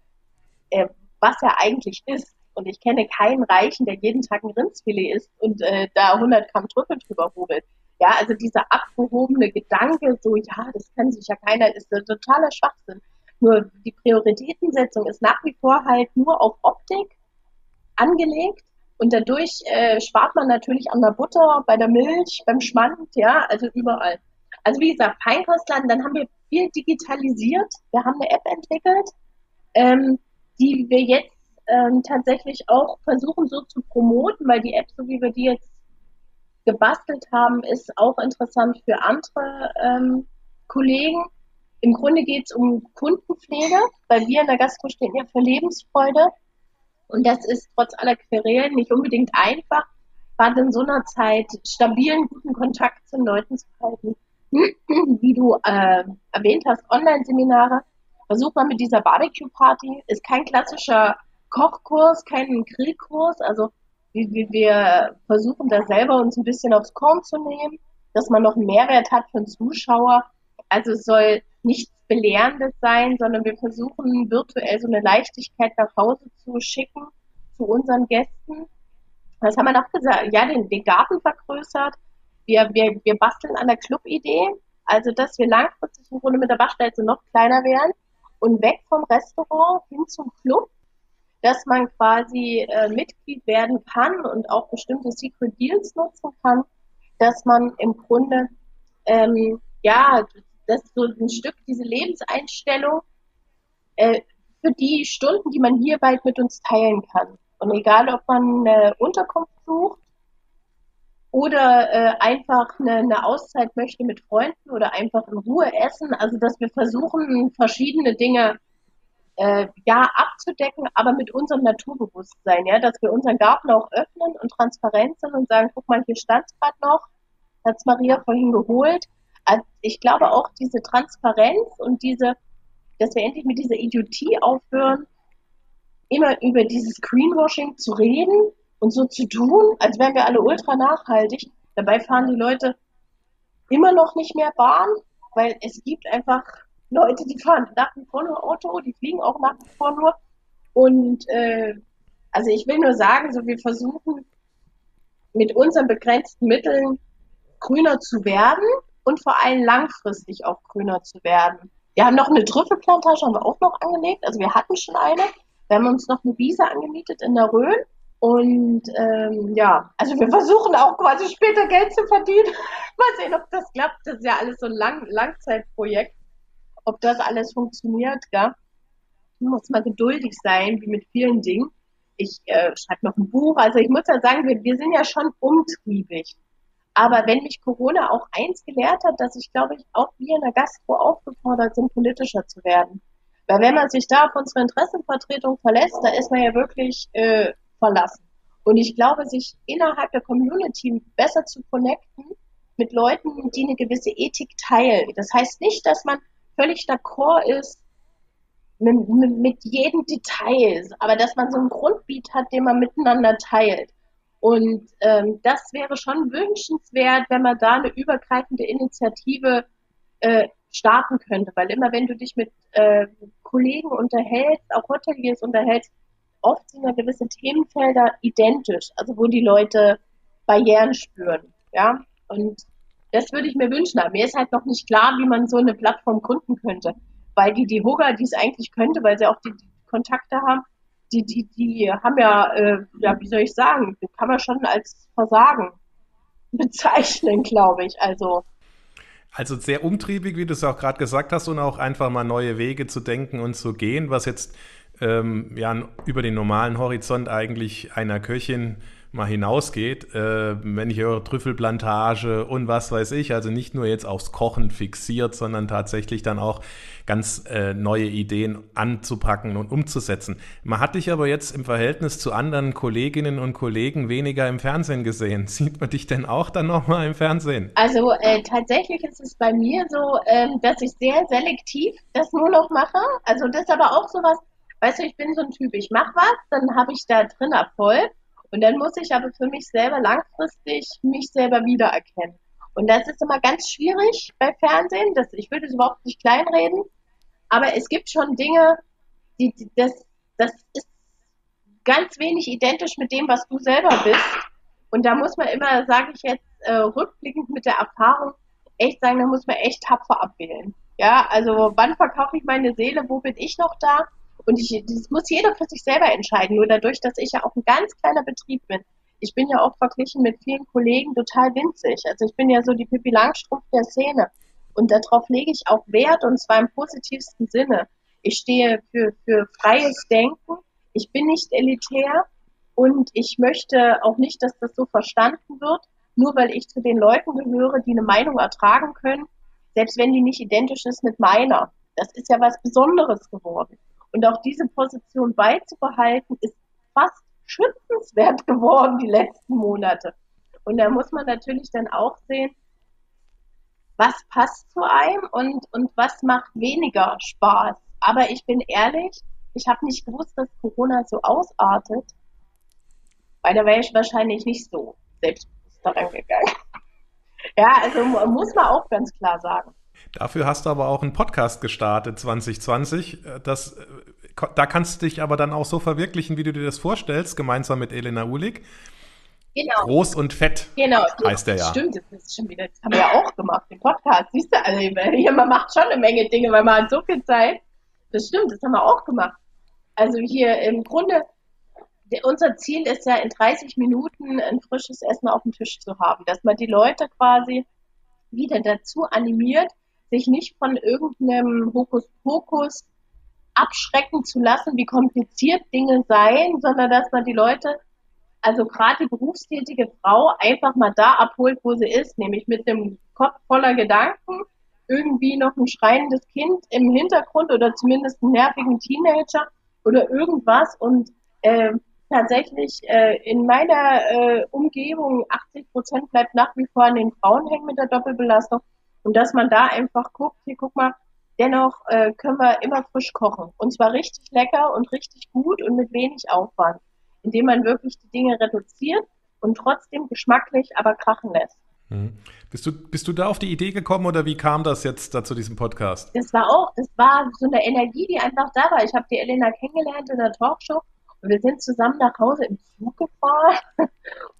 äh, was er eigentlich ist. Und ich kenne keinen Reichen, der jeden Tag ein Rindsfilet isst und äh, da 100 Gramm Trüffel drüber hobelt. Ja, also dieser abgehobene Gedanke, so, ja, das kann sich ja keiner, ist ein totaler Schwachsinn. Nur die Prioritätensetzung ist nach wie vor halt nur auf Optik angelegt und dadurch äh, spart man natürlich an der Butter, bei der Milch, beim Schmand, ja, also überall. Also wie gesagt, Feinkostladen, dann haben wir viel digitalisiert. Wir haben eine App entwickelt, ähm, die wir jetzt ähm, tatsächlich auch versuchen so zu promoten, weil die App, so wie wir die jetzt gebastelt haben, ist auch interessant für andere ähm, Kollegen. Im Grunde geht es um Kundenpflege, weil wir in der Gastro stehen ja für Lebensfreude. Und das ist trotz aller Querelen nicht unbedingt einfach, gerade in so einer Zeit stabilen, guten Kontakt zu Leuten zu halten. Wie du äh, erwähnt hast, Online-Seminare. Versuch mal mit dieser Barbecue-Party. Ist kein klassischer Kochkurs, kein Grillkurs. Also wir, wir versuchen da selber uns ein bisschen aufs Korn zu nehmen, dass man noch einen Mehrwert hat für den Zuschauer. Also es soll nichts Belehrendes sein, sondern wir versuchen virtuell so eine Leichtigkeit nach Hause zu schicken zu unseren Gästen. Was haben wir noch gesagt? Ja, den, den Garten vergrößert. Wir, wir, wir basteln an der Club-Idee, also dass wir langfristig im Grunde mit der Waschstelze noch kleiner werden und weg vom Restaurant hin zum Club, dass man quasi äh, Mitglied werden kann und auch bestimmte Secret Deals nutzen kann, dass man im Grunde ähm, ja das ist so ein Stück, diese Lebenseinstellung äh, für die Stunden, die man hier bald mit uns teilen kann. Und egal, ob man eine Unterkunft sucht oder äh, einfach eine, eine Auszeit möchte mit Freunden oder einfach in Ruhe essen, also dass wir versuchen, verschiedene Dinge äh, ja abzudecken, aber mit unserem Naturbewusstsein, ja, dass wir unseren Garten auch öffnen und transparent sind und sagen, guck mal, hier stand es gerade noch, hat Maria vorhin geholt. Also ich glaube auch diese Transparenz und diese, dass wir endlich mit dieser Idiotie aufhören, immer über dieses Greenwashing zu reden und so zu tun, als wären wir alle ultra nachhaltig. Dabei fahren die Leute immer noch nicht mehr Bahn, weil es gibt einfach Leute, die fahren nach wie vor nur Auto, die fliegen auch nach wie vor nur. Und äh, also ich will nur sagen, so wir versuchen mit unseren begrenzten Mitteln grüner zu werden und vor allem langfristig auch grüner zu werden. Wir haben noch eine Trüffelplantage, haben wir auch noch angelegt. Also wir hatten schon eine. Wir haben uns noch eine Wiese angemietet in der Rhön. Und ähm, ja, also wir versuchen auch quasi später Geld zu verdienen. Mal sehen, ob das klappt. Das ist ja alles so ein Lang Langzeitprojekt. Ob das alles funktioniert, gell? Muss man geduldig sein, wie mit vielen Dingen. Ich äh, schreibe noch ein Buch. Also ich muss ja sagen, wir, wir sind ja schon umtriebig. Aber wenn mich Corona auch eins gelehrt hat, dass ich, glaube ich, auch wir in der Gastro aufgefordert sind, politischer zu werden. Weil wenn man sich da auf unsere Interessenvertretung verlässt, da ist man ja wirklich äh, verlassen. Und ich glaube, sich innerhalb der Community besser zu connecten mit Leuten, die eine gewisse Ethik teilen. Das heißt nicht, dass man völlig d'accord ist mit, mit, jedem Detail, aber dass man so einen Grundbeat hat, den man miteinander teilt. Und ähm, das wäre schon wünschenswert, wenn man da eine übergreifende Initiative äh, starten könnte. Weil immer wenn du dich mit äh, Kollegen unterhältst, auch Hoteliers unterhältst, oft sind ja gewisse Themenfelder identisch, also wo die Leute Barrieren spüren. Ja, und das würde ich mir wünschen. Aber mir ist halt noch nicht klar, wie man so eine Plattform gründen könnte. Weil die, die Hoga, die es eigentlich könnte, weil sie auch die, die Kontakte haben, die, die, die haben ja, äh, ja, wie soll ich sagen, kann man schon als Versagen bezeichnen, glaube ich. Also. Also sehr umtriebig, wie du es auch gerade gesagt hast, und auch einfach mal neue Wege zu denken und zu gehen, was jetzt ähm, ja, über den normalen Horizont eigentlich einer Köchin mal hinausgeht, äh, wenn ich höre Trüffelplantage und was weiß ich, also nicht nur jetzt aufs Kochen fixiert, sondern tatsächlich dann auch ganz äh, neue Ideen anzupacken und umzusetzen. Man hat dich aber jetzt im Verhältnis zu anderen Kolleginnen und Kollegen weniger im Fernsehen gesehen. Sieht man dich denn auch dann nochmal im Fernsehen? Also äh, tatsächlich ist es bei mir so, ähm, dass ich sehr selektiv das nur noch mache. Also das ist aber auch sowas, weißt du, ich bin so ein Typ, ich mache was, dann habe ich da drin Erfolg und dann muss ich aber für mich selber langfristig mich selber wiedererkennen. Und das ist immer ganz schwierig bei Fernsehen. Das, ich würde es überhaupt nicht kleinreden. Aber es gibt schon Dinge, die, die, das, das ist ganz wenig identisch mit dem, was du selber bist. Und da muss man immer, sage ich jetzt, äh, rückblickend mit der Erfahrung, echt sagen, da muss man echt tapfer abwählen. Ja, also wann verkaufe ich meine Seele, wo bin ich noch da? Und ich, das muss jeder für sich selber entscheiden. Nur dadurch, dass ich ja auch ein ganz kleiner Betrieb bin. Ich bin ja auch verglichen mit vielen Kollegen total winzig. Also ich bin ja so die Pippi Langstrumpf der Szene. Und darauf lege ich auch Wert und zwar im positivsten Sinne. Ich stehe für, für freies Denken. Ich bin nicht elitär und ich möchte auch nicht, dass das so verstanden wird, nur weil ich zu den Leuten gehöre, die eine Meinung ertragen können, selbst wenn die nicht identisch ist mit meiner. Das ist ja was Besonderes geworden. Und auch diese Position beizubehalten, ist fast schützenswert geworden die letzten Monate. Und da muss man natürlich dann auch sehen, was passt zu einem und, und was macht weniger Spaß. Aber ich bin ehrlich, ich habe nicht gewusst, dass Corona so ausartet, weil da wäre ich wahrscheinlich nicht so selbstbewusst daran gegangen. Ja, also muss man auch ganz klar sagen. Dafür hast du aber auch einen Podcast gestartet 2020. Das, äh, da kannst du dich aber dann auch so verwirklichen, wie du dir das vorstellst, gemeinsam mit Elena Ulig. Genau. Groß und fett genau. heißt der ja. Stimmt, das ist schon wieder, das haben wir ja auch gemacht, den Podcast. Siehst du, also hier, man macht schon eine Menge Dinge, weil man hat so viel Zeit. Das stimmt, das haben wir auch gemacht. Also hier im Grunde, unser Ziel ist ja in 30 Minuten ein frisches Essen auf dem Tisch zu haben, dass man die Leute quasi wieder dazu animiert, sich nicht von irgendeinem Hokuspokus abschrecken zu lassen, wie kompliziert Dinge seien, sondern dass man die Leute, also gerade die berufstätige Frau, einfach mal da abholt, wo sie ist, nämlich mit einem Kopf voller Gedanken, irgendwie noch ein schreiendes Kind im Hintergrund oder zumindest einen nervigen Teenager oder irgendwas und äh, tatsächlich äh, in meiner äh, Umgebung 80 Prozent bleibt nach wie vor an den Frauen hängen mit der Doppelbelastung und dass man da einfach guckt, hier guck mal, dennoch äh, können wir immer frisch kochen und zwar richtig lecker und richtig gut und mit wenig Aufwand, indem man wirklich die Dinge reduziert und trotzdem geschmacklich aber krachen lässt. Mhm. Bist du, bist du da auf die Idee gekommen oder wie kam das jetzt da zu diesem Podcast? Das war auch, das war so eine Energie, die einfach da war. Ich habe die Elena kennengelernt in der Talkshow wir sind zusammen nach Hause im Zug gefahren.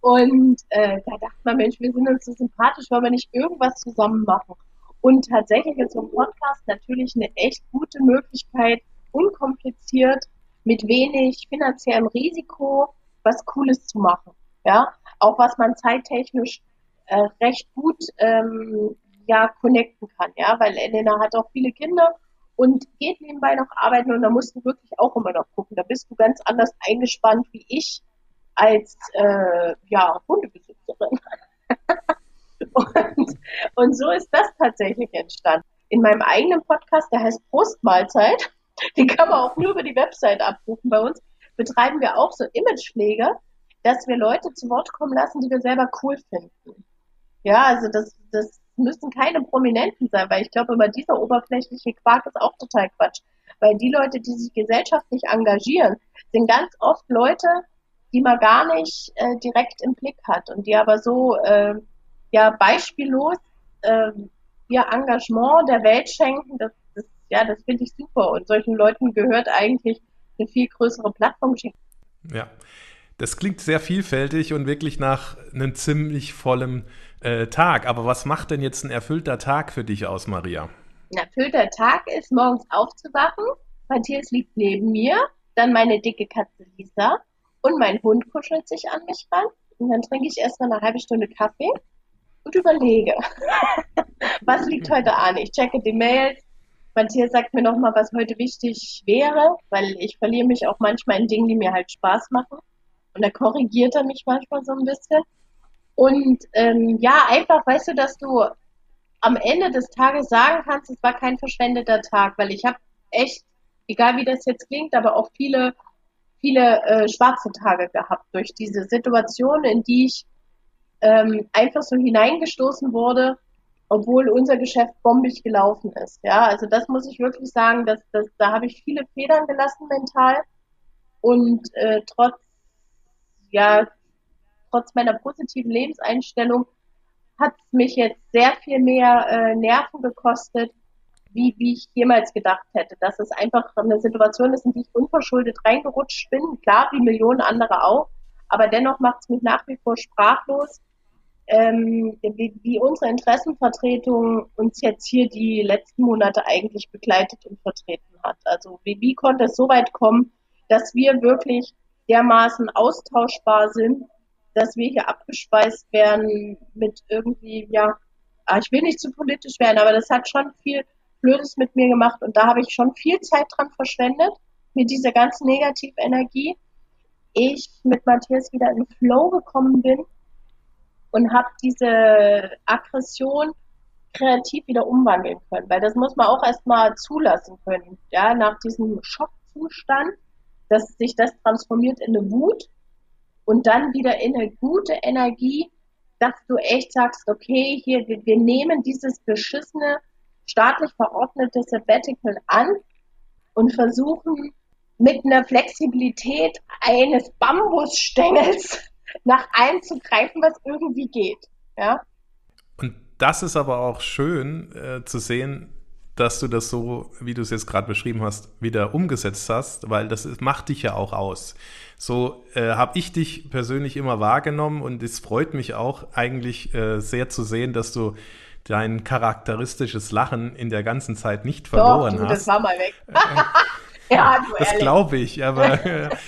Und äh, da dachte man, Mensch, wir sind uns so sympathisch, wollen wir nicht irgendwas zusammen machen? Und tatsächlich ist so ein Podcast natürlich eine echt gute Möglichkeit, unkompliziert, mit wenig finanziellem Risiko, was Cooles zu machen. Ja, auch was man zeittechnisch äh, recht gut ähm, ja connecten kann, ja, weil Elena hat auch viele Kinder und geht nebenbei noch arbeiten und da musst du wirklich auch immer noch gucken. Da bist du ganz anders eingespannt wie ich als äh, ja, Hundebesitzerin. und, und so ist das tatsächlich entstanden. In meinem eigenen Podcast, der heißt Prostmahlzeit, den kann man auch nur über die Website abrufen bei uns, betreiben wir auch so Imagepflege, dass wir Leute zu Wort kommen lassen, die wir selber cool finden. Ja, also das, das müssen keine Prominenten sein, weil ich glaube, immer dieser oberflächliche Quark ist auch total Quatsch. Weil die Leute, die sich gesellschaftlich engagieren, sind ganz oft Leute, die man gar nicht äh, direkt im Blick hat und die aber so äh, ja beispiellos äh, ihr Engagement der Welt schenken, das, das ja, das finde ich super und solchen Leuten gehört eigentlich eine viel größere Plattform. Ja, das klingt sehr vielfältig und wirklich nach einem ziemlich vollen äh, Tag. Aber was macht denn jetzt ein erfüllter Tag für dich aus, Maria? Ein erfüllter Tag ist, morgens aufzuwachen. Matthias liegt neben mir, dann meine dicke Katze Lisa und mein Hund kuschelt sich an mich ran. Und dann trinke ich erstmal eine halbe Stunde Kaffee und überlege, was liegt heute an. Ich checke die Mails. Matthias sagt mir nochmal, was heute wichtig wäre, weil ich verliere mich auch manchmal in Dingen, die mir halt Spaß machen. Und da korrigiert er mich manchmal so ein bisschen. Und ähm, ja, einfach, weißt du, dass du am Ende des Tages sagen kannst, es war kein verschwendeter Tag, weil ich habe echt, egal wie das jetzt klingt, aber auch viele, viele äh, schwarze Tage gehabt durch diese Situation, in die ich ähm, einfach so hineingestoßen wurde, obwohl unser Geschäft bombig gelaufen ist. Ja, also das muss ich wirklich sagen, dass, dass da habe ich viele Federn gelassen mental und äh, trotz ja trotz meiner positiven Lebenseinstellung hat es mich jetzt sehr viel mehr äh, Nerven gekostet, wie, wie ich jemals gedacht hätte. Dass es einfach eine Situation ist, in die ich unverschuldet reingerutscht bin. Klar, wie Millionen andere auch. Aber dennoch macht es mich nach wie vor sprachlos, ähm, wie, wie unsere Interessenvertretung uns jetzt hier die letzten Monate eigentlich begleitet und vertreten hat. Also wie, wie konnte es so weit kommen, dass wir wirklich dermaßen austauschbar sind dass wir hier abgespeist werden mit irgendwie, ja, ah, ich will nicht zu politisch werden, aber das hat schon viel Blödes mit mir gemacht und da habe ich schon viel Zeit dran verschwendet, mit dieser ganzen Negativenergie. Ich mit Matthias wieder in Flow gekommen bin und habe diese Aggression kreativ wieder umwandeln können, weil das muss man auch erstmal zulassen können, ja, nach diesem Schockzustand, dass sich das transformiert in eine Wut und dann wieder in eine gute Energie, dass du echt sagst, okay, hier, wir, wir nehmen dieses beschissene, staatlich verordnete Sabbatical an und versuchen mit einer Flexibilität eines Bambusstängels nach allem zu greifen, was irgendwie geht. Ja? Und das ist aber auch schön äh, zu sehen, dass du das so, wie du es jetzt gerade beschrieben hast, wieder umgesetzt hast, weil das macht dich ja auch aus. So äh, habe ich dich persönlich immer wahrgenommen und es freut mich auch eigentlich äh, sehr zu sehen, dass du dein charakteristisches Lachen in der ganzen Zeit nicht verloren Doch, du, hast. Das war mal weg. ja, das glaube ich, aber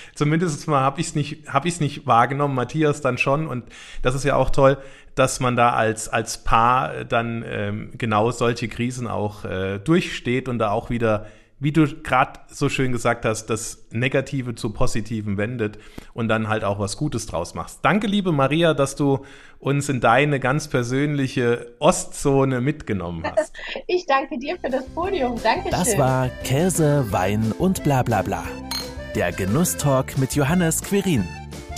zumindest mal habe ich es nicht, hab ich's nicht wahrgenommen, Matthias dann schon. Und das ist ja auch toll, dass man da als, als Paar dann ähm, genau solche Krisen auch äh, durchsteht und da auch wieder wie du gerade so schön gesagt hast, das Negative zu Positiven wendet und dann halt auch was Gutes draus machst. Danke, liebe Maria, dass du uns in deine ganz persönliche Ostzone mitgenommen hast. Ich danke dir für das Podium. Dankeschön. Das war Käse, Wein und bla bla bla. Der Genusstalk mit Johannes Quirin.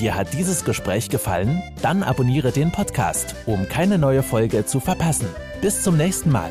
Dir hat dieses Gespräch gefallen? Dann abonniere den Podcast, um keine neue Folge zu verpassen. Bis zum nächsten Mal.